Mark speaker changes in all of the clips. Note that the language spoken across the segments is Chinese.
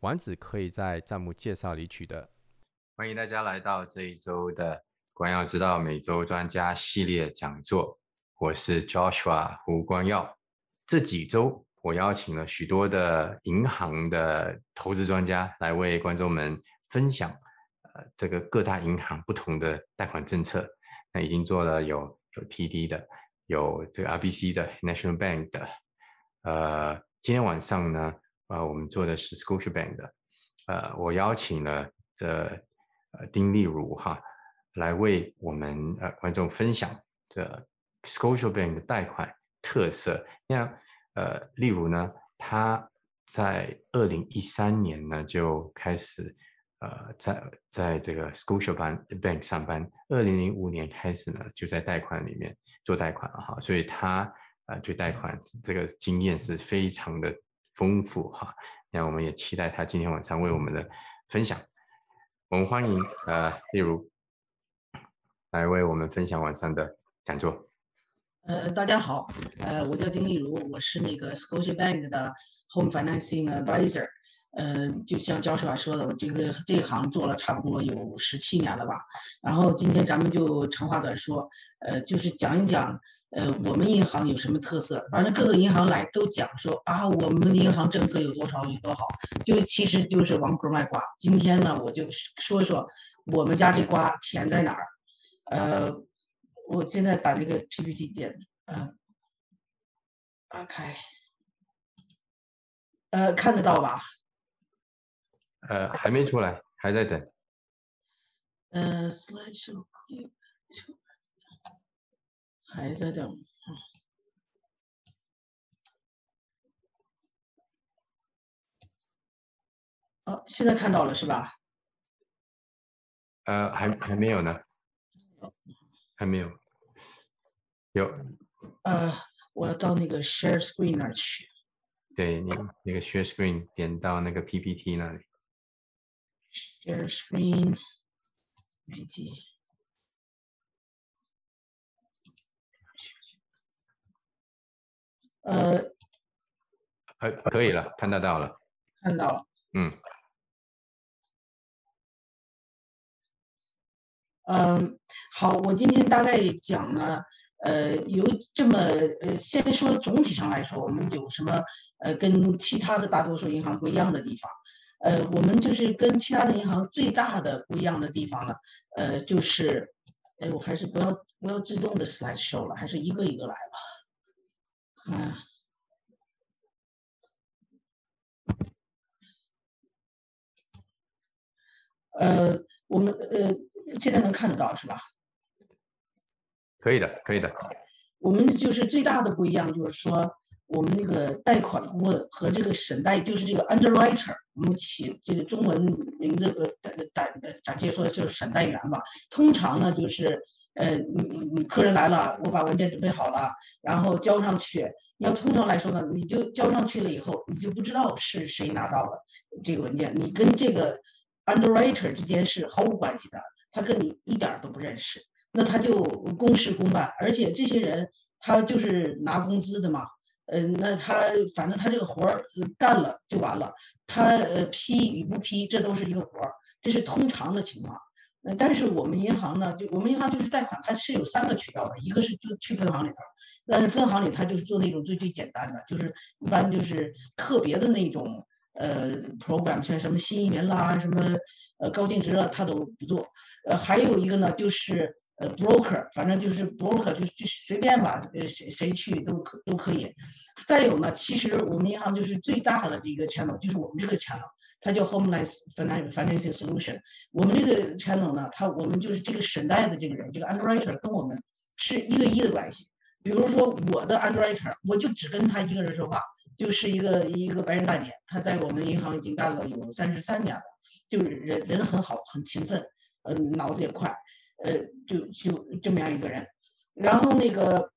Speaker 1: 丸子可以在弹幕介绍里取得。欢迎大家来到这一周的关耀之道每周专家系列讲座。我是 Joshua 胡光耀。这几周我邀请了许多的银行的投资专家来为观众们分享，呃，这个各大银行不同的贷款政策。那已经做了有有 TD 的，有这个 RBC 的 National Bank 的。呃，今天晚上呢？呃，我们做的是 Scotiabank 的，呃，我邀请了这呃丁丽如哈来为我们呃观众分享这 Scotiabank 的贷款特色。那呃，例如呢，他在二零一三年呢就开始呃在在这个 Scotiabank 上班，二零零五年开始呢就在贷款里面做贷款了哈，所以他呃对贷款这个经验是非常的。丰富哈，那我们也期待他今天晚上为我们的分享。我们欢迎呃，例如来为我们分享晚上的讲座。
Speaker 2: 呃，大家好，呃，我叫丁丽如，我是那个 Scotiabank 的 Home Financing Advisor。呃，就像教授说的，这个这一行做了差不多有十七年了吧。然后今天咱们就长话短说，呃，就是讲一讲，呃，我们银行有什么特色。反正各个银行来都讲说啊，我们银行政策有多少有多好，就其实就是王婆卖瓜。今天呢，我就说说我们家这瓜甜在哪儿。呃，我现在把这个 PPT 点，呃，打开，呃，看得到吧？
Speaker 1: 呃，还没出来，还在等。
Speaker 2: 呃，slideshow 还在等。哦，现在看到了是吧？
Speaker 1: 呃，还还没有呢，还没有。有。
Speaker 2: 呃，我要到那个 share screen 那儿去。
Speaker 1: 对你那个 share screen 点到那个 PPT 那里。
Speaker 2: Share screen，媒体，呃，
Speaker 1: 可可以了，看得到了，
Speaker 2: 看到了，
Speaker 1: 嗯，
Speaker 2: 嗯，好，我今天大概讲了，呃，有这么，呃，先说总体上来说，我们有什么，呃，跟其他的大多数银行不一样的地方。呃，我们就是跟其他的银行最大的不一样的地方呢，呃，就是，哎，我还是不要不要自动的 slide show 了，还是一个一个来吧。啊，呃，我们呃现在能看得到是吧？
Speaker 1: 可以的，可以的。
Speaker 2: 我们就是最大的不一样，就是说。我们那个贷款顾问和这个审贷，就是这个 underwriter，我们起这个中文名字呃，暂暂且说就是审贷员吧。通常呢，就是呃，你你你客人来了，我把文件准备好了，然后交上去。要通常来说呢，你就交上去了以后，你就不知道是谁拿到了这个文件，你跟这个 underwriter 之间是毫无关系的，他跟你一点都不认识，那他就公事公办，而且这些人他就是拿工资的嘛。嗯，那他反正他这个活儿干了就完了，他呃批与不批这都是一个活儿，这是通常的情况。嗯，但是我们银行呢，就我们银行就是贷款，它是有三个渠道的，一个是就去分行里头，但是分行里他就是做那种最最简单的，就是一般就是特别的那种呃 program，像什么新移民啦，什么呃高净值了，他都不做。呃，还有一个呢就是。呃，broker，反正就是 broker，就就随便吧，呃，谁谁去都可都可以。再有呢，其实我们银行就是最大的一个 channel，就是我们这个 channel，它叫 Homeland Financing Solution。我们这个 channel 呢，它我们就是这个审贷的这个人，这个 underwriter 跟我们是一对一的关系。比如说我的 underwriter，我就只跟他一个人说话，就是一个一个白人大姐，她在我们银行已经干了有三十三年了，就是人人很好，很勤奋，嗯，脑子也快，呃，就就这么样一个人。然后那个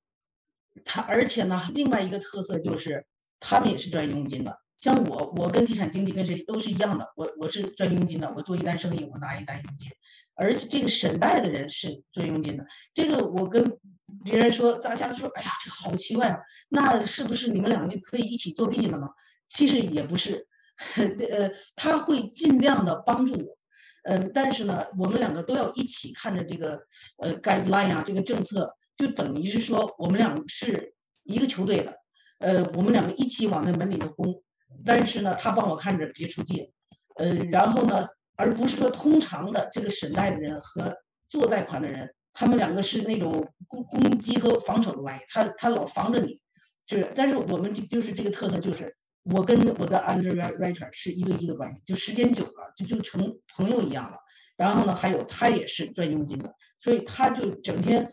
Speaker 2: 他，而且呢，另外一个特色就是他们也是赚佣金的。像我，我跟地产经纪跟谁都是一样的，我我是赚佣金的，我做一单生意我拿一单佣金。而且这个审贷的人是赚佣金的，这个我跟别人说，大家都说，哎呀，这好奇怪啊，那是不是你们两个就可以一起作弊了吗？其实也不是，呃，他会尽量的帮助我，嗯，但是呢，我们两个都要一起看着这个呃 guideline 啊，这个政策，就等于是说我们俩是一个球队的，呃，我们两个一起往那门里头攻，但是呢，他帮我看着别出界，呃，然后呢。而不是说通常的这个审贷的人和做贷款的人，他们两个是那种攻攻击和防守的关系，他他老防着你，就是。但是我们就就是这个特色，就是我跟我的 underwriter 是一对一的关系，就时间久了就就成朋友一样了。然后呢，还有他也是赚佣金的，所以他就整天，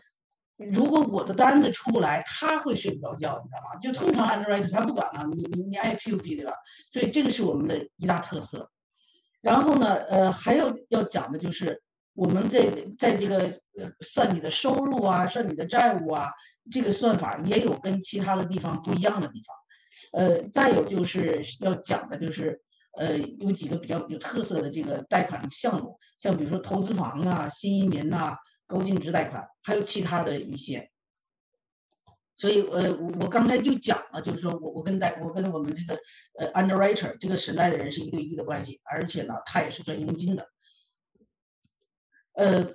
Speaker 2: 如果我的单子出不来，他会睡不着觉，你知道吗？就通常 underwriter 他不管了，你你你爱 P 不 P 对吧？所以这个是我们的一大特色。然后呢，呃，还有要讲的就是，我们在在这个呃算你的收入啊，算你的债务啊，这个算法也有跟其他的地方不一样的地方。呃，再有就是要讲的就是，呃，有几个比较有特色的这个贷款项目，像比如说投资房啊、新移民呐、高净值贷款，还有其他的一些。所以，呃，我刚才就讲了，就是说我我跟贷我跟我们这个呃 underwriter 这个审贷的人是一对一的关系，而且呢，他也是赚佣金的。呃，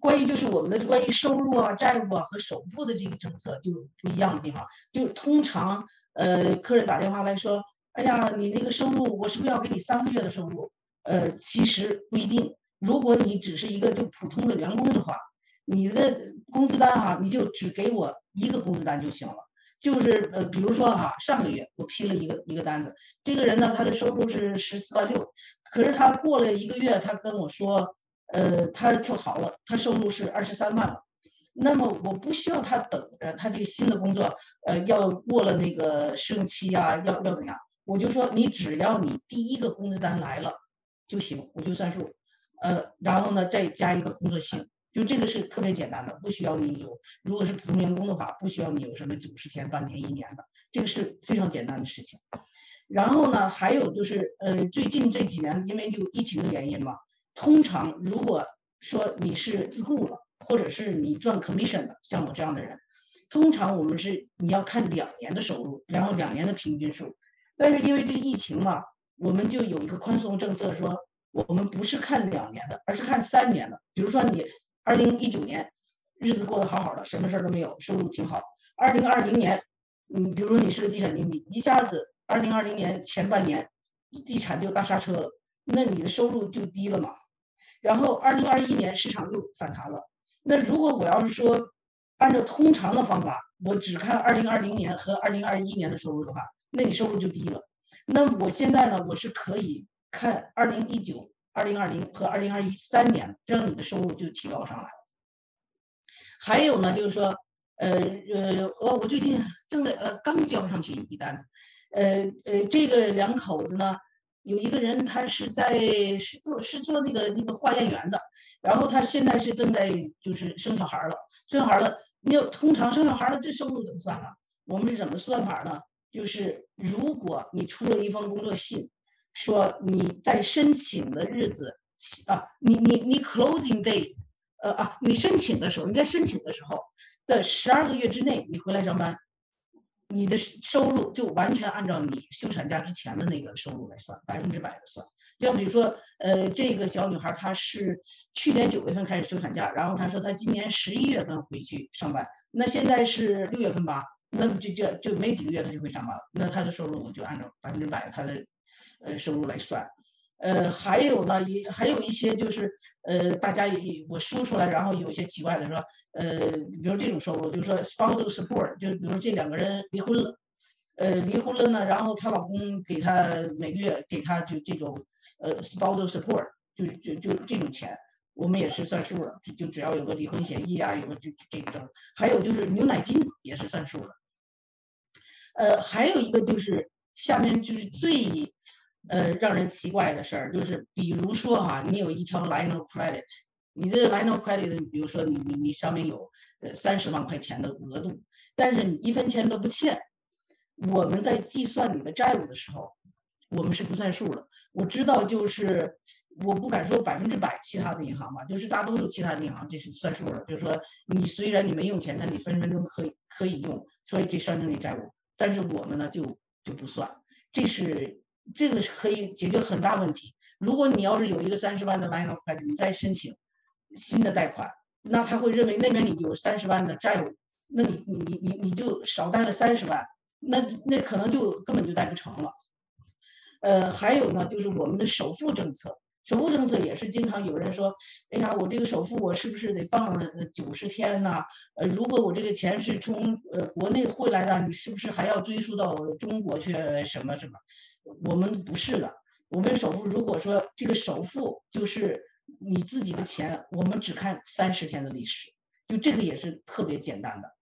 Speaker 2: 关于就是我们的关于收入啊、债务啊和首付的这个政策就不一样的地方，就通常呃客人打电话来说，哎呀，你那个收入我是不是要给你三个月的收入？呃，其实不一定，如果你只是一个就普通的员工的话。你的工资单哈，你就只给我一个工资单就行了。就是呃，比如说哈，上个月我批了一个一个单子，这个人呢，他的收入是十四万六，可是他过了一个月，他跟我说，呃，他跳槽了，他收入是二十三万了。那么我不需要他等着他这个新的工作，呃，要过了那个试用期啊，要要怎样？我就说你只要你第一个工资单来了就行，我就算数。呃，然后呢，再加一个工作信。就这个是特别简单的，不需要你有。如果是普通员工的话，不需要你有什么九十天、半年、一年的，这个是非常简单的事情。然后呢，还有就是，呃，最近这几年因为就疫情的原因嘛，通常如果说你是自雇了，或者是你赚 commission 的，像我这样的人，通常我们是你要看两年的收入，然后两年的平均数。但是因为这个疫情嘛，我们就有一个宽松政策，说我们不是看两年的，而是看三年的。比如说你。二零一九年，日子过得好好的，什么事儿都没有，收入挺好。二零二零年，嗯，比如说你是个地产经纪，一下子二零二零年前半年，地产就大刹车了，那你的收入就低了嘛。然后二零二一年市场又反弹了，那如果我要是说按照通常的方法，我只看二零二零年和二零二一年的收入的话，那你收入就低了。那我现在呢，我是可以看二零一九。二零二零和二零二一三年，这样你的收入就提高上来。还有呢，就是说，呃呃，我我最近正在呃刚交上去一单子，呃呃，这个两口子呢，有一个人他是在是做是做那个那个化验员的，然后他现在是正在就是生小孩了，生小孩了，你要通常生小孩了，这收入怎么算呢？我们是怎么算法呢？就是如果你出了一封工作信。说你在申请的日子啊，你你你 closing day，呃啊，你申请的时候，你在申请的时候的十二个月之内，你回来上班，你的收入就完全按照你休产假之前的那个收入来算，百分之百的算。就比如说，呃，这个小女孩她是去年九月份开始休产假，然后她说她今年十一月份回去上班，那现在是六月份吧，那么就就就没几个月她就会上班了，那她的收入我就按照百分之百她的。呃，收入来算，呃，还有呢，也还有一些就是，呃，大家也我说出来，然后有一些奇怪的说，呃，比如这种收入，就是说 spousal support，就比如这两个人离婚了，呃，离婚了呢，然后她老公给她每个月给她就这种，呃，spousal support，就就就这种钱，我们也是算数的，就就只要有个离婚协议啊，有个就这这种，还有就是牛奶金也是算数的。呃，还有一个就是下面就是最呃让人奇怪的事儿，就是比如说哈，你有一条 line of credit，你这 line of credit，比如说你你你上面有呃三十万块钱的额度，但是你一分钱都不欠，我们在计算你的债务的时候，我们是不算数的。我知道就是。我不敢说百分之百，其他的银行吧，就是大多数其他的银行这是算数的，就是说你虽然你没用钱，但你分分钟可以可以用，所以这算成你债务。但是我们呢就就不算，这是这个是可以解决很大问题。如果你要是有一个三十万的 line of credit，你再申请新的贷款，那他会认为那边你有三十万的债务，那你你你你你就少贷了三十万，那那可能就根本就贷不成了。呃，还有呢，就是我们的首付政策。首付政策也是经常有人说，哎呀，我这个首付我是不是得放九十天呢？呃，如果我这个钱是从呃国内汇来的，你是不是还要追溯到中国去什么什么？我们不是的，我们首付如果说这个首付就是你自己的钱，我们只看三十天的历史，就这个也是特别简单的。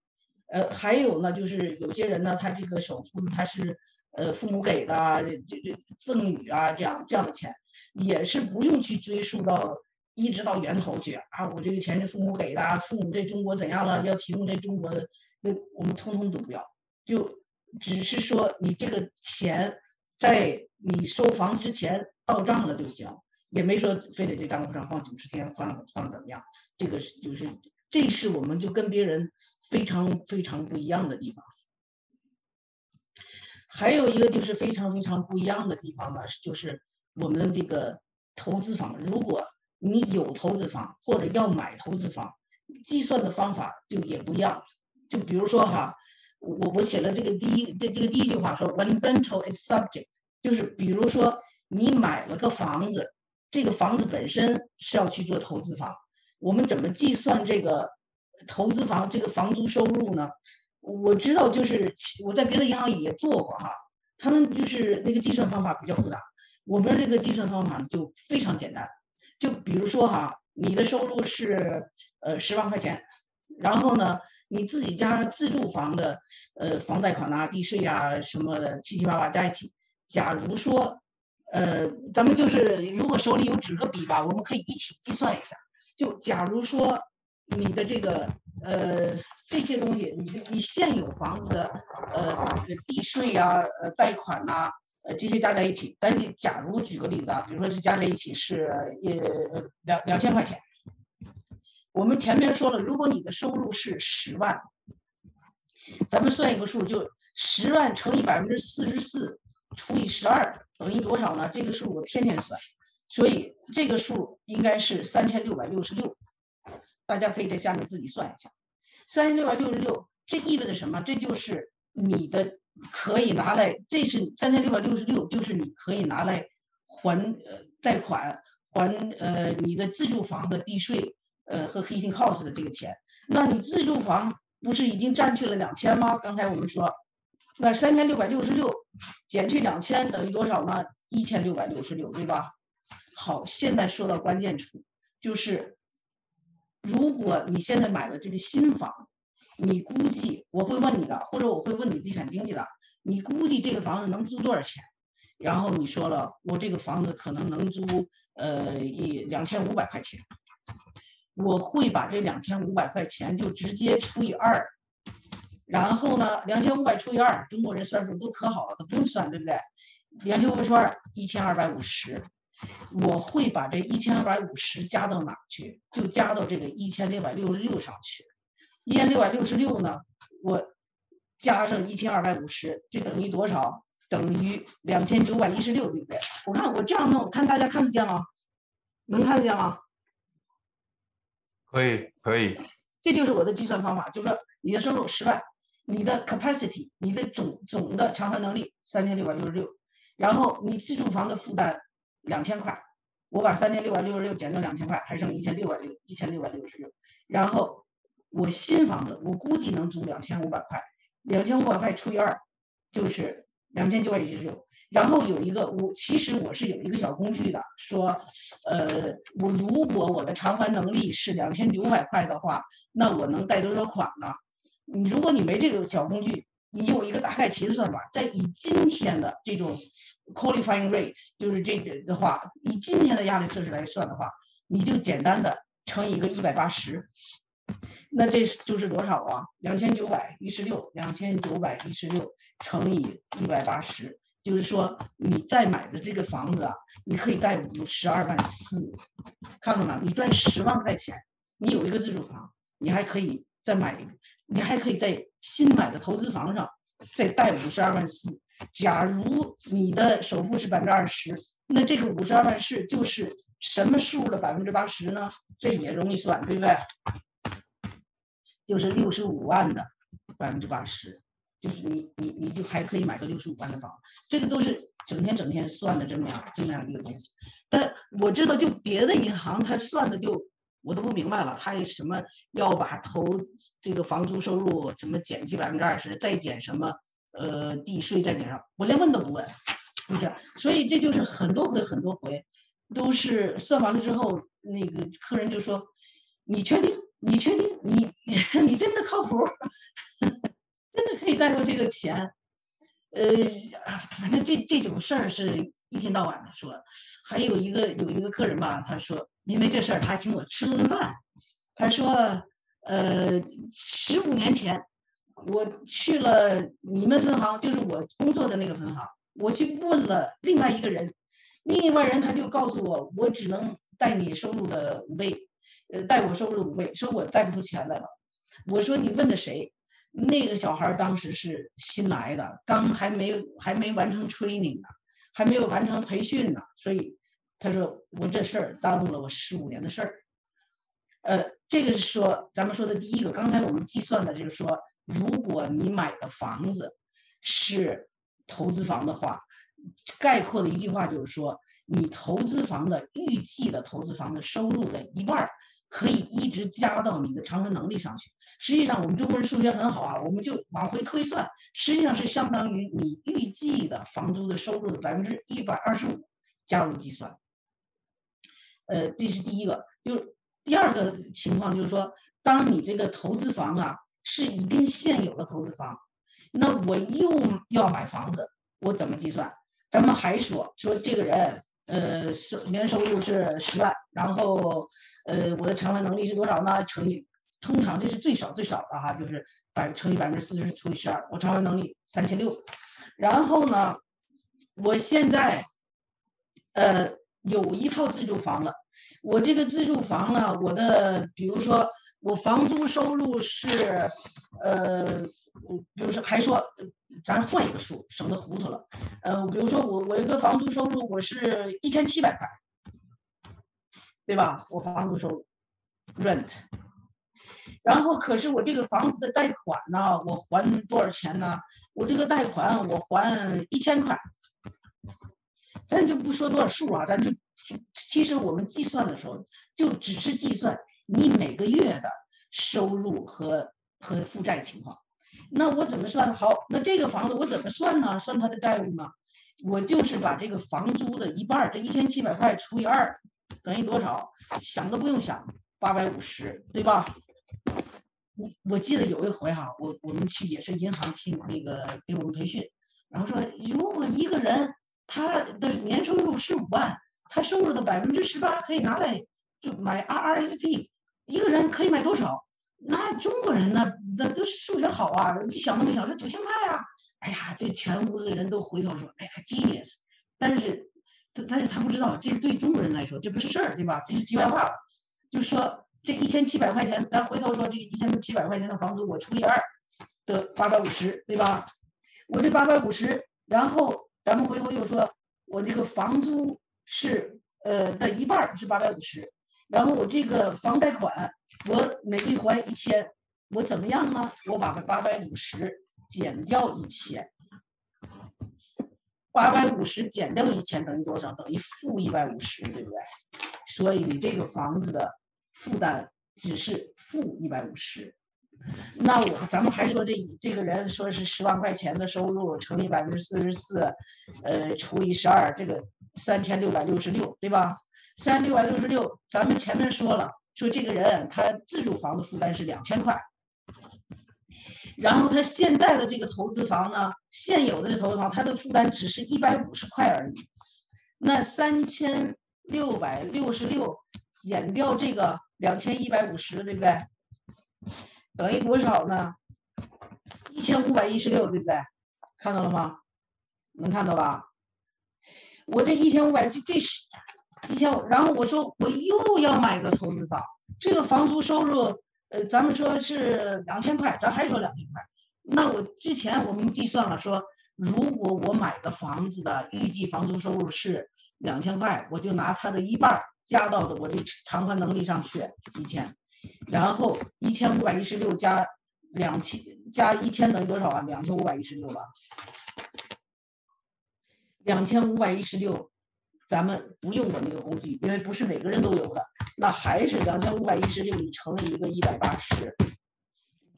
Speaker 2: 呃，还有呢，就是有些人呢，他这个首付他是。呃，父母给的这这赠与啊，这样这样的钱，也是不用去追溯到一直到源头去啊。我这个钱是父母给的，父母在中国怎样了，要提供在中国的，那我们通通都不要，就只是说你这个钱在你收房之前到账了就行，也没说非得在账户上放九十天，放放怎么样。这个是就是这是我们就跟别人非常非常不一样的地方。还有一个就是非常非常不一样的地方呢，就是我们这个投资房，如果你有投资房或者要买投资房，计算的方法就也不一样。就比如说哈，我我写了这个第一这这个第一句话说，When rental is subject，就是比如说你买了个房子，这个房子本身是要去做投资房，我们怎么计算这个投资房这个房租收入呢？我知道，就是我在别的银行也做过哈，他们就是那个计算方法比较复杂。我们这个计算方法就非常简单，就比如说哈，你的收入是呃十万块钱，然后呢，你自己家自住房的呃房贷款啊、地税啊什么的七七八八加一起，假如说呃咱们就是如果手里有纸和笔吧，我们可以一起计算一下。就假如说你的这个。呃，这些东西，你你现有房子的呃地税呀、呃贷款呐，呃这些加在一起，咱就假如举个例子啊，比如说是加在一起是呃两两千块钱。我们前面说了，如果你的收入是十万，咱们算一个数，就十万乘以百分之四十四除以十二等于多少呢？这个数我天天算，所以这个数应该是三千六百六十六。大家可以在下面自己算一下，三千六百六十六，这意味着什么？这就是你的可以拿来，这是三千六百六十六，就是你可以拿来还呃贷款，还呃你的自住房的地税，呃和 heating cost 的这个钱。那你自住房不是已经占去了两千吗？刚才我们说，那三千六百六十六减去两千等于多少呢？一千六百六十六，对吧？好，现在说到关键处，就是。如果你现在买了这个新房，你估计我会问你的，或者我会问你地产经纪的，你估计这个房子能租多少钱？然后你说了，我这个房子可能能租呃一两千五百块钱，我会把这两千五百块钱就直接除以二，然后呢，两千五百除以二，中国人算数都可好了，都不用算，对不对？两千五百除二，一千二百五十。我会把这一千二百五十加到哪去？就加到这个一千六百六十六上去。一千六百六十六呢，我加上一千二百五十，就等于多少？等于两千九百一十六，对不对？我看我这样弄，看大家看得见吗？能看得见吗？
Speaker 1: 可以，可以。
Speaker 2: 这就是我的计算方法，就是说你的收入十万，你的 capacity，你的总总的偿还能力三千六百六十六，然后你自住房的负担。两千块，我把三千六百六十六减掉两千块，还剩一千六百六一千六百六十六。然后我新房子，我估计能租两千五百块，两千五百块除以二就是两千九百一十六。然后有一个我其实我是有一个小工具的，说呃我如果我的偿还能力是两千九百块的话，那我能贷多少款呢？你如果你没这个小工具，你有一个大概齐的算法，在以今天的这种 qualifying rate，就是这个的话，以今天的压力测试来算的话，你就简单的乘以一个一百八十，那这就是多少啊？两千九百一十六，两千九百一十六乘以一百八十，就是说你再买的这个房子啊，你可以贷五十二万四，看到吗？你赚十万块钱，你有一个自住房，你还可以再买一个，你还可以在新买的投资房上再贷五十二万四。假如你的首付是百分之二十，那这个五十二万四就是什么数的百分之八十呢？这也容易算，对不对？就是六十五万的百分之八十，就是你你你就还可以买个六十五万的房，这个都是整天整天算的这么样这么样一个东西。但我知道，就别的银行它算的就我都不明白了，它什么要把投这个房租收入什么减去百分之二十，再减什么呃地税再减上，我连问都不问，是不是？所以这就是很多回很多回都是算完了之后，那个客人就说：“你确定？”你确定你 你真的靠谱？真的可以带到这个钱？呃，反正这这种事儿是一天到晚的说。还有一个有一个客人吧，他说因为这事儿他请我吃了顿饭。他说，呃，十五年前我去了你们分行，就是我工作的那个分行，我去问了另外一个人，另外人他就告诉我，我只能贷你收入的五倍。呃，贷我收入的五倍，说我贷不出钱来了。我说你问的谁？那个小孩当时是新来的，刚还没有还没完成 training 呢，还没有完成培训呢，所以他说我这事儿耽误了我十五年的事儿。呃，这个是说咱们说的第一个，刚才我们计算的就是说，如果你买的房子是投资房的话，概括的一句话就是说，你投资房的预计的投资房的收入的一半儿。可以一直加到你的偿还能力上去。实际上，我们中国人数学很好啊，我们就往回推算，实际上是相当于你预计的房租的收入的百分之一百二十五加入计算。呃，这是第一个。就第二个情况就是说，当你这个投资房啊是已经现有的投资房，那我又要买房子，我怎么计算？咱们还说说这个人。呃，收年收入是十万，然后呃，我的偿还能力是多少呢？乘以，通常这是最少最少的哈，就是百乘以百分之四十除以十二，我偿还能力三千六。然后呢，我现在呃有一套自住房了，我这个自住房呢，我的比如说我房租收入是呃，比如说还说。咱换一个数，省得糊涂了。呃，比如说我我一个房租收入我是一千七百块，对吧？我房租收入 rent，然后可是我这个房子的贷款呢，我还多少钱呢？我这个贷款我还一千块，咱就不说多少数啊，咱就其实我们计算的时候就只是计算你每个月的收入和和负债情况。那我怎么算好？那这个房子我怎么算呢？算他的债务呢？我就是把这个房租的一半，这一千七百块除以二，等于多少？想都不用想，八百五十，对吧？我我记得有一回哈，我我们去也是银行去那个给我们培训，然后说如果一个人他的年收入十五万，他收入的百分之十八可以拿来就买 RRSP，一个人可以买多少？那中国人呢？那都数学好啊！你想都没想，说九千块啊！哎呀，这全屋子人都回头说，哎呀，genius！但是，他但是他不知道，这是对中国人来说这不是事儿，对吧？这是题外话了。就说，这一千七百块钱，咱回头说，这一千七百块钱的房租我除以二，得八百五十，对吧？我这八百五十，然后咱们回头又说，我这个房租是呃的一半是八百五十，然后我这个房贷款。我每个月还一千，我怎么样呢？我把这八百五十减掉一千，八百五十减掉一千等于多少？等于负一百五十，对不对？所以你这个房子的负担只是负一百五十。那我咱们还说这这个人说是十万块钱的收入乘以百分之四十四，呃，除以十二，这个三千六百六十六，对吧？三千六百六十六，咱们前面说了。说这个人他自住房的负担是两千块，然后他现在的这个投资房呢，现有的这投资房，他的负担只是一百五十块而已。那三千六百六十六减掉这个两千一百五十，对不对？等于多少呢？一千五百一十六，对不对？看到了吗？能看到吧？我这一千五百，这这是一千五，然后我说我又要买个投资房，这个房租收入，呃，咱们说是两千块，咱还说两千块。那我之前我们计算了，说如果我买的房子的预计房租收入是两千块，我就拿它的一半加到的我的偿还能力上去一千，然后一千五百一十六加两千加一千等于多少啊？两千五百一十六吧。两千五百一十六，咱们不用我那个工具，因为不是每个人都有的。那还是两千五百一十六，你乘以一个一百八十，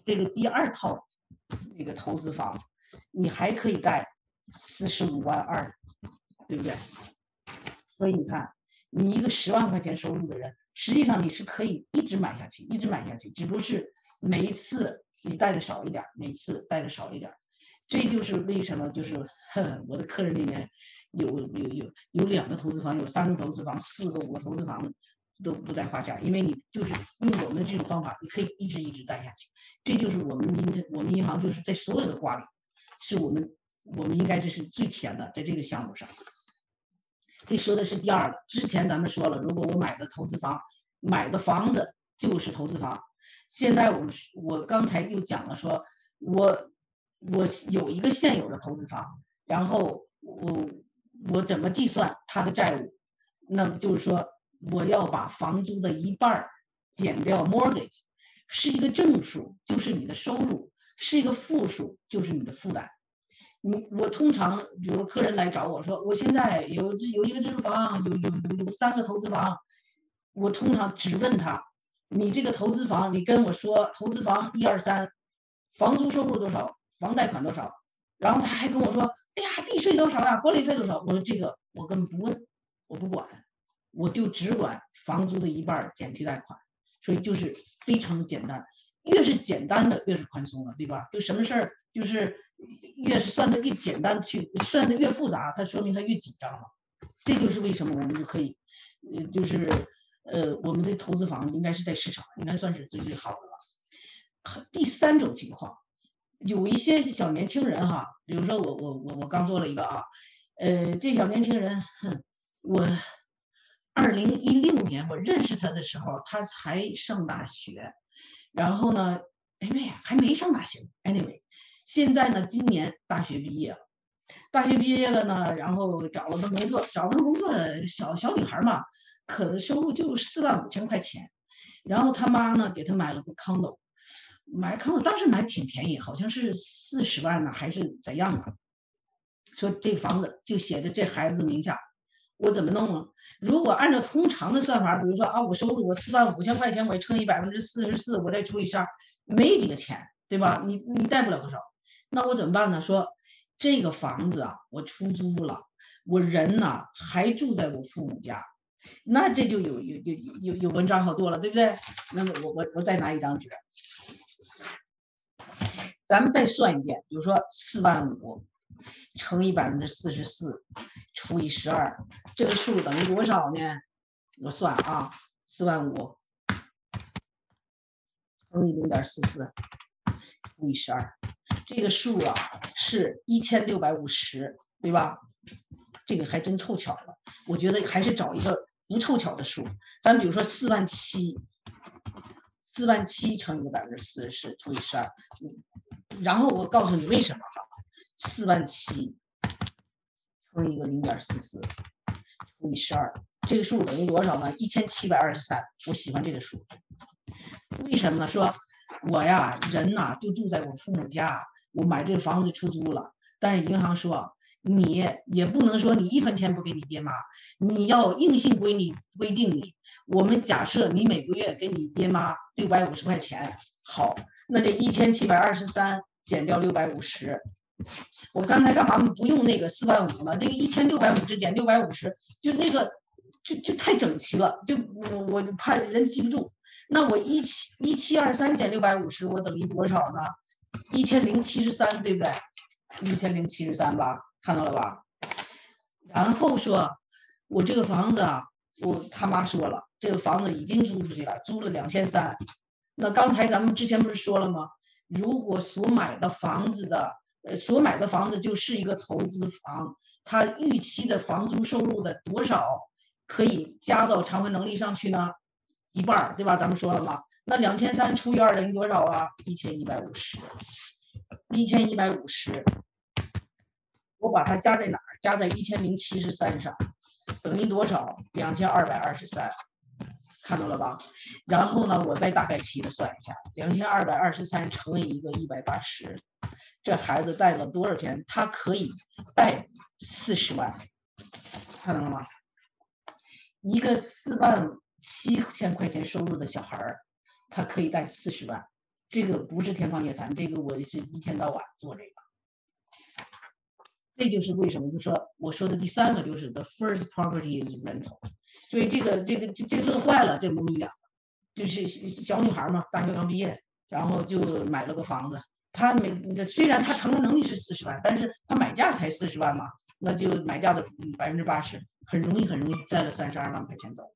Speaker 2: 这个第二套那个投资房，你还可以贷四十五万二，对不对？所以你看，你一个十万块钱收入的人，实际上你是可以一直买下去，一直买下去，只不过是每一次你贷的少一点，每次贷的少一点。这就是为什么，就是我的客人里面有有有有两个投资房，有三个投资房，四个五个投资房都不在话下，因为你就是用我们的这种方法，你可以一直一直贷下去。这就是我们银我们银行就是在所有的挂里，是我们我们应该这是最甜的，在这个项目上。这说的是第二个，之前咱们说了，如果我买的投资房买的房子就是投资房，现在我我刚才又讲了，说我。我有一个现有的投资房，然后我我怎么计算他的债务？那么就是说，我要把房租的一半儿减掉 mortgage，是一个正数，就是你的收入；是一个负数，就是你的负担。你我通常，比如客人来找我说，我现在有有一个这个房，有有有有三个投资房，我通常只问他，你这个投资房，你跟我说投资房一二三，房租收入多少？房贷款多少？然后他还跟我说：“，地税多少呀？管理费多少？”我说：“这个我根本不问，我不管，我就只管房租的一半减去贷款。所以就是非常的简单，越是简单的越是宽松的，对吧？就什么事儿就是越是算的越简单，去算的越复杂，它说明它越紧张嘛。这就是为什么我们就可以，呃，就是呃，我们的投资房应该是在市场应该算是最最好的了。第三种情况。有一些小年轻人哈，比如说我我我我刚做了一个啊，呃，这小年轻人，哼我二零一六年我认识他的时候，他才上大学，然后呢，哎没还没上大学，anyway，现在呢，今年大学毕业了，大学毕业了呢，然后找了份工作，找份工作，小小女孩嘛，可能收入就四万五千块钱，然后他妈呢给他买了个 condo。买康，我当时买挺便宜，好像是四十万呢，还是怎样的？说这房子就写在这孩子名下，我怎么弄呢？如果按照通常的算法，比如说啊，我收入我四万五千块钱，我乘以百分之四十四，我再除以十二，没几个钱，对吧？你你贷不了多少，那我怎么办呢？说这个房子啊，我出租了，我人呢还住在我父母家，那这就有有有有有文章好多了，对不对？那么我我我再拿一张纸。咱们再算一遍，比如说四万五乘以百分之四十四除以十二，这个数等于多少呢？我算啊，四万五乘以零点四四除以十二，这个数啊是一千六百五十，对吧？这个还真凑巧了。我觉得还是找一个不凑巧的数，咱比如说四万七，四万七乘以个百分之四十四除以十二。然后我告诉你为什么哈，四万七乘一个零点四四除以十二，这个数等于多少呢？一千七百二十三。我喜欢这个数，为什么呢？说我呀，人呐就住在我父母家，我买这房子出租了，但是银行说你也不能说你一分钱不给你爹妈，你要硬性规你规定你，我们假设你每个月给你爹妈六百五十块钱，好。那这一千七百二十三减掉六百五十，我刚才干嘛不用那个四万五呢？这个一千六百五十减六百五十，就那个就就太整齐了，就我我就怕人记不住。那我一七一七二三减六百五十，我等于多少呢？一千零七十三，对不对？一千零七十三吧，看到了吧？然后说，我这个房子啊，我他妈说了，这个房子已经租出去了，租了两千三。那刚才咱们之前不是说了吗？如果所买的房子的，呃，所买的房子就是一个投资房，它预期的房租收入的多少可以加到偿还能力上去呢？一半儿，对吧？咱们说了吗？那两千三除以二等于多少啊？一千一百五十，一千一百五十，我把它加在哪儿？加在一千零七十三上，等于多少？两千二百二十三，看到了吧？然后呢，我再大概齐的算一下，两千二百二十三乘以一个一百八十，这孩子贷了多少钱？他可以贷四十万，看到了吗？一个四万七千块钱收入的小孩儿，他可以贷四十万，这个不是天方夜谭，这个我是一天到晚做这个。这就是为什么，就说我说的第三个就是 the first property is rental，所以这个这个这这乐坏了，这母女俩，就是小女孩嘛，大学刚毕业，然后就买了个房子。她每虽然她承受能力是四十万，但是她买价才四十万嘛，那就买价的百分之八十，很容易很容易占了三十二万块钱走。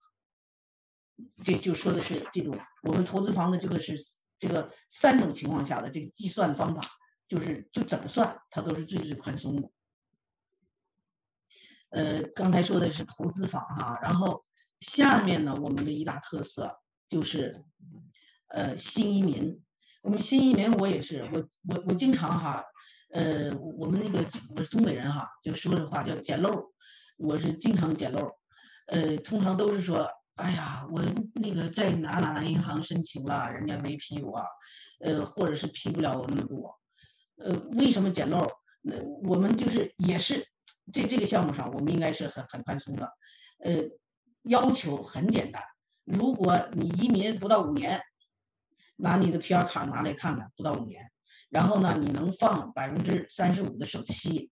Speaker 2: 这就说的是这种我们投资房的这个是这个三种情况下的这个计算方法，就是就怎么算它都是最最宽松的。呃，刚才说的是投资房哈，然后下面呢，我们的一大特色就是，呃，新移民。我们新移民，我也是，我我我经常哈，呃，我们那个我是东北人哈，就说这话叫捡漏，我是经常捡漏，呃，通常都是说，哎呀，我那个在哪哪银行申请了，人家没批我，呃，或者是批不了我那么多，呃，为什么捡漏？那我们就是也是。这这个项目上，我们应该是很很宽松的，呃，要求很简单。如果你移民不到五年，拿你的 PR 卡拿来看看，不到五年，然后呢，你能放百分之三十五的首期，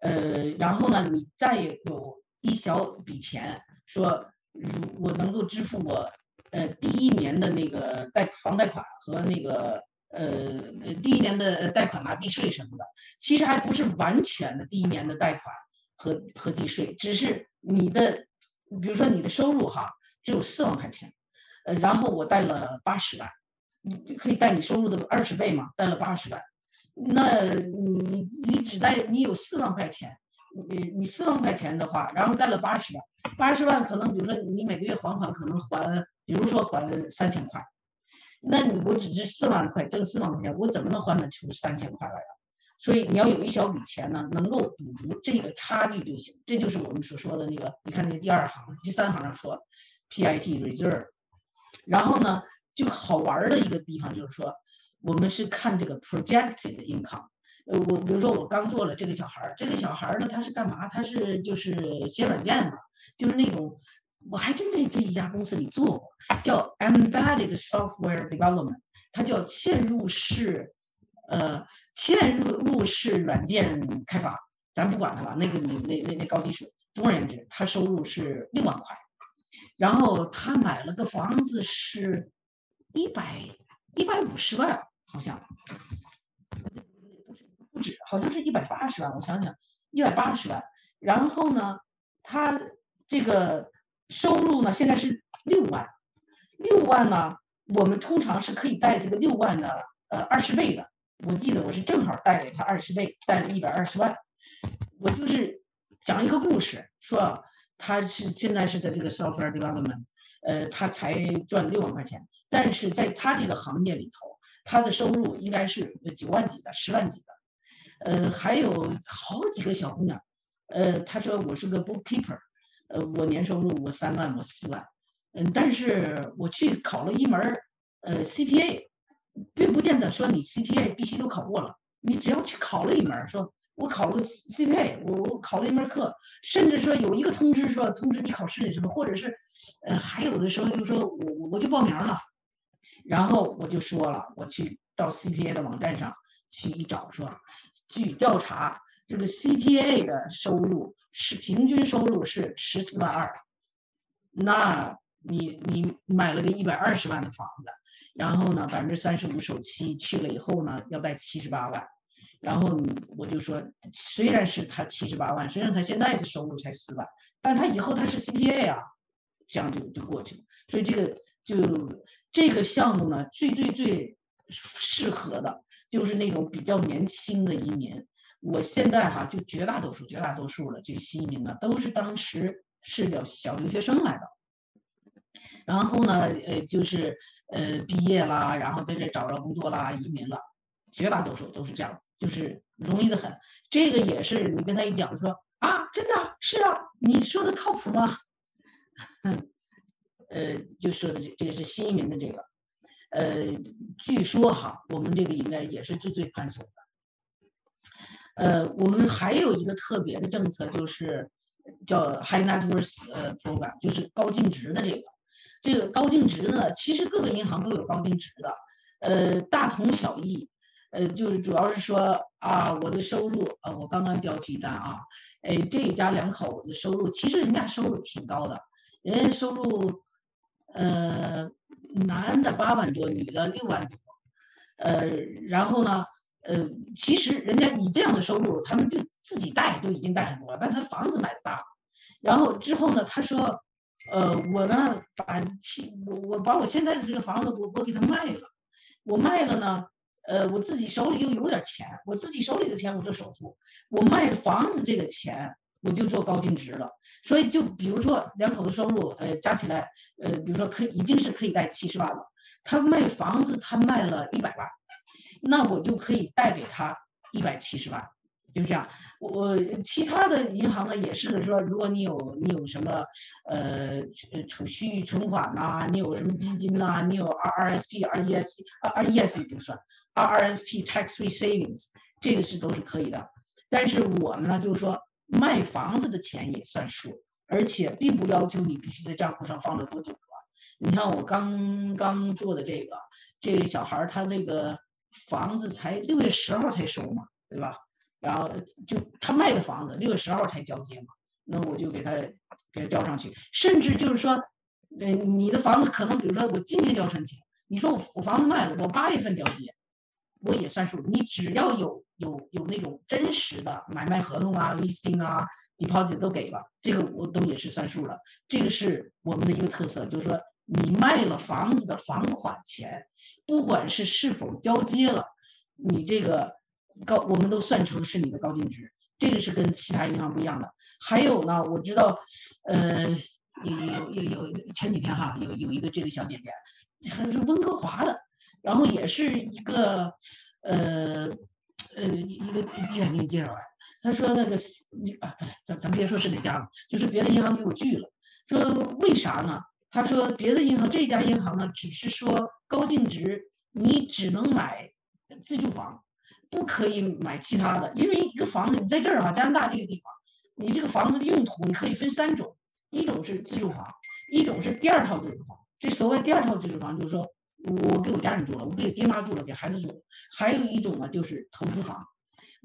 Speaker 2: 呃，然后呢，你再有一小笔钱，说如我能够支付我呃第一年的那个贷房贷款和那个。呃，第一年的贷款拿地税什么的，其实还不是完全的第一年的贷款和和地税，只是你的，比如说你的收入哈只有四万块钱，呃，然后我贷了八十万，你可以贷你收入的二十倍嘛，贷了八十万，那你你你只贷你有四万块钱，你你四万块钱的话，然后贷了八十万，八十万可能比如说你每个月还款可能还，比如说还三千块。那你我只值四万块，挣四万块钱，我怎么能还得出三千块来呀？所以你要有一小笔钱呢，能够补足这个差距就行。这就是我们所说的那个，你看那个第二行、第三行上说，PIT reserve。然后呢，就好玩的一个地方就是说，我们是看这个 projected income。呃，我比如说我刚做了这个小孩儿，这个小孩儿呢，他是干嘛？他是就是写软件的，就是那种。我还真在这一家公司里做过，叫 Embedded Software Development，它叫嵌入式，呃，嵌入入式软件开发，咱不管它了，那个那那那那高技术。总而言之，他收入是六万块，然后他买了个房子是一百一百五十万，好像不止，好像是一百八十万，我想想，一百八十万。然后呢，他这个。收入呢？现在是六万，六万呢？我们通常是可以贷这个六万的呃二十倍的。我记得我是正好贷给他二十倍，贷了一百二十万。我就是讲一个故事，说他是现在是在这个 software development，呃，他才赚六万块钱，但是在他这个行业里头，他的收入应该是九万几的、十万几的。呃，还有好几个小姑娘，呃，她说我是个 bookkeeper。呃，我年收入我三万，我四万，嗯，但是我去考了一门儿呃 CPA，并不见得说你 CPA 必须都考过了，你只要去考了一门，说我考了 CPA，我我考了一门课，甚至说有一个通知说通知你考试的什么，或者是呃还有的时候就说我我我就报名了，然后我就说了，我去到 CPA 的网站上去一找，说据调查。这个 CPA 的收入是平均收入是十四万二，那你你买了个一百二十万的房子，然后呢，百分之三十五首期去了以后呢，要贷七十八万。然后我就说，虽然是他七十八万，虽然他现在的收入才四万，但他以后他是 CPA 啊，这样就就过去了。所以这个就这个项目呢，最最最适合的就是那种比较年轻的移民。我现在哈，就绝大多数、绝大多数的这个新移民呢，都是当时是留小留学生来的。然后呢，呃，就是呃毕业啦，然后在这找着工作啦，移民了，绝大多数都是这样。就是容易的很，这个也是你跟他一讲说啊，真的是啊，你说的靠谱吗？呃，就说的这这是新移民的这个，呃，据说哈，我们这个应该也是最最宽松的。呃，我们还有一个特别的政策，就是叫 High Net Worth 呃 Program，就是高净值的这个。这个高净值呢，其实各个银行都有高净值的，呃，大同小异。呃，就是主要是说啊，我的收入，呃，我刚刚调取单啊，哎，这一家两口子收入，其实人家收入挺高的，人家收入，呃，男的八万多，女的六万多，呃，然后呢，呃，其实人家以这样的收入，他们就自己贷都已经贷很多了，但他房子买的大，然后之后呢，他说，呃，我呢把其我我把我现在的这个房子我我给他卖了，我卖了呢。呃，我自己手里又有点钱，我自己手里的钱我做首付，我卖房子这个钱我就做高净值了。所以就比如说两口子收入，呃，加起来，呃，比如说可以已经是可以贷七十万了，他卖房子他卖了一百万，那我就可以贷给他一百七十万。就这样，我其他的银行呢也是的，说如果你有你有什么呃储蓄存款呐，你有什么基金呐，你有 R R S P R E S P R E S P 不算 R R S P tax free savings 这个是都是可以的。但是我呢就是说卖房子的钱也算数，而且并不要求你必须在账户上放了多久了。你像我刚刚做的这个，这个小孩他那个房子才六月十号才收嘛，对吧？然后就他卖的房子六月十号才交接嘛，那我就给他给他交上去。甚至就是说，呃，你的房子可能比如说我今天交申请，你说我我房子卖了，我八月份交接，我也算数。你只要有有有那种真实的买卖合同啊、listing 啊、deposit 都给了，这个我都也是算数了。这个是我们的一个特色，就是说你卖了房子的房款钱，不管是是否交接了，你这个。高，我们都算成是你的高净值，这个是跟其他银行不一样的。还有呢，我知道，呃，有有有有前几天哈，有有一个这个小姐姐，还是温哥华的，然后也是一个，呃呃一个地产经理介绍来，他说那个你啊，咱咱别说是哪家了，就是别的银行给我拒了，说为啥呢？他说别的银行这家银行呢，只是说高净值，你只能买自住房。不可以买其他的，因为一个房子你在这儿啊，加拿大这个地方，你这个房子的用途你可以分三种，一种是自住房，一种是第二套自住房。这所谓第二套自住房，就是说我给我家人住了，我给爹妈住了，给孩子住了。还有一种呢，就是投资房。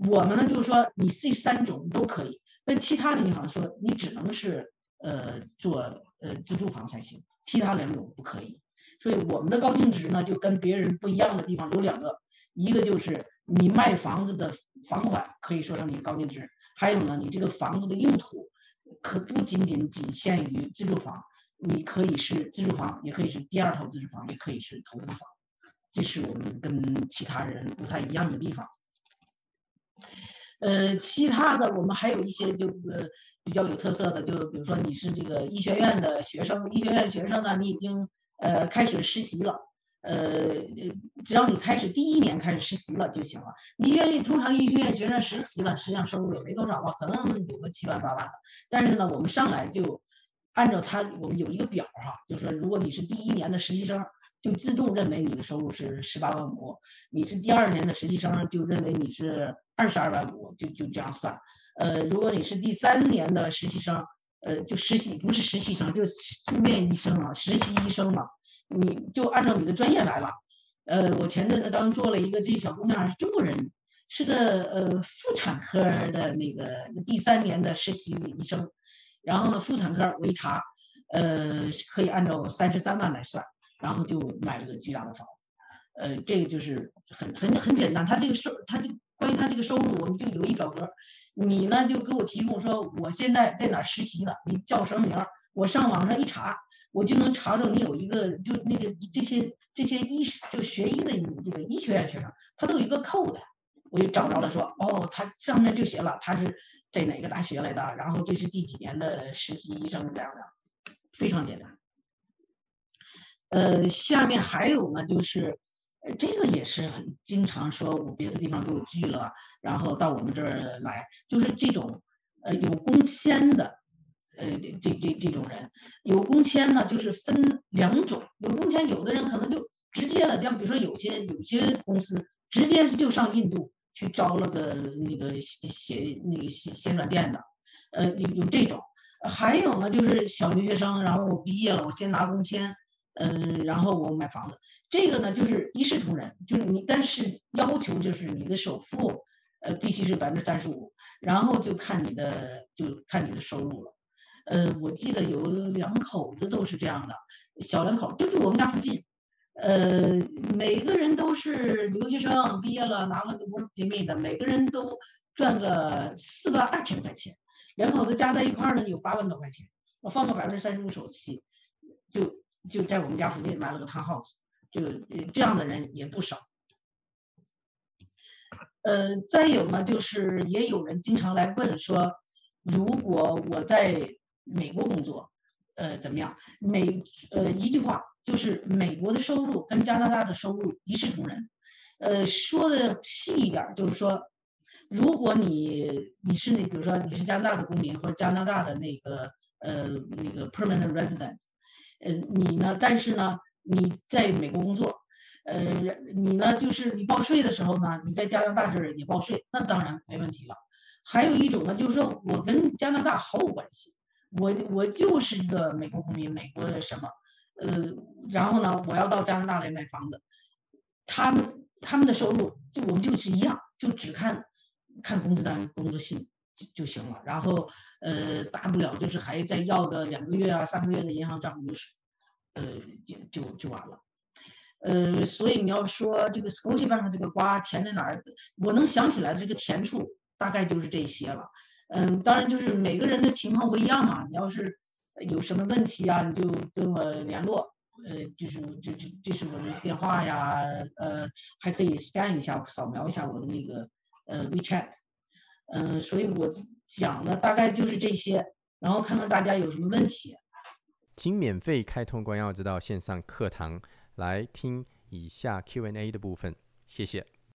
Speaker 2: 我们呢，就是说你这三种都可以，但其他的银行说你只能是呃做呃自住房才行，其他两种不可以。所以我们的高净值呢，就跟别人不一样的地方有两个，一个就是。你卖房子的房款可以说成你高净值，还有呢，你这个房子的用途可不仅仅仅限于自住房，你可以是自住房，也可以是第二套自住房，也可以是投资房，这是我们跟其他人不太一样的地方。呃，其他的我们还有一些就呃比较有特色的，就比如说你是这个医学院的学生，医学院学生呢，你已经呃开始实习了。呃，只要你开始第一年开始实习了就行了。你愿意通常医学院学生实习了，实际上收入也没多少吧，可能有个七万八万的。但是呢，我们上来就按照他，我们有一个表哈，就说如果你是第一年的实习生，就自动认为你的收入是十八万五；你是第二年的实习生，就认为你是二十二万五，就就这样算。呃，如果你是第三年的实习生，呃，就实习不是实习生，就是住院医生啊，实习医生嘛。你就按照你的专业来了，呃，我前阵子刚做了一个，这小姑娘是中国人，是个呃妇产科的那个第三年的实习医生，然后呢妇产科我一查，呃，可以按照三十三万来算，然后就买了个巨大的房子，呃，这个就是很很很简单，他这个收，他就关于他这个收入，我们就有一表格，你呢就给我提供说我现在在哪实习了？你叫什么名儿？我上网上一查，我就能查着你有一个就那个这些这些医就学医的这个医学院学生，他都有一个 code，我就找着了，说哦，他上面就写了他是在哪个大学来的，然后这是第几年的实习医生这样的，非常简单。呃，下面还有呢，就是。这个也是很经常说，我别的地方给我拒了，然后到我们这儿来，就是这种呃有工签的，呃这这这种人有工签呢，就是分两种，有工签有的人可能就直接了，像比如说有些有些公司直接就上印度去招了个那个写写那个写写软件的，呃有有这种，还有呢就是小留学生，然后我毕业了，我先拿工签。嗯，然后我买房子，这个呢就是一视同仁，就是你，但是要求就是你的首付，呃，必须是百分之三十五，然后就看你的，就看你的收入了。呃，我记得有两口子都是这样的，小两口就住我们家附近，呃，每个人都是留学生，毕业了拿了个 work permit 的，每个人都赚个四万二千块钱，两口子加在一块儿呢有八万多块钱，我放个百分之三十五首期，就。就在我们家附近买了个 townhouse，就这样的人也不少。呃，再有呢，就是也有人经常来问说，如果我在美国工作，呃，怎么样？美呃一句话就是美国的收入跟加拿大的收入一视同仁。呃，说的细一点，就是说，如果你你是那比如说你是加拿大的公民或者加拿大的那个呃那个 permanent resident。呃，你呢？但是呢，你在美国工作，呃，你呢，就是你报税的时候呢，你在加拿大这儿也报税，那当然没问题了。还有一种呢，就是说我跟加拿大毫无关系，我我就是一个美国公民，美国的什么，呃，然后呢，我要到加拿大来买房子，他们他们的收入就我们就是一样，就只看看工资单、工作信。就就行了，然后呃，大不了就是还再要个两个月啊、三个月的银行账户，就是呃，就就就完了。呃，所以你要说这个 Scotia 上这个瓜甜在哪儿，我能想起来这个甜处大概就是这些了。嗯，当然就是每个人的情况不一样嘛。你要是有什么问题啊，你就跟我联络。呃，就是就就这是我的电话呀，呃，还可以 scan 一下，扫描一下我的那个呃 WeChat。嗯，所以我讲的大概就是这些，然后看看大家有什么问题。
Speaker 1: 请免费开通关耀之道线上课堂来听以下 Q&A 的部分，谢谢。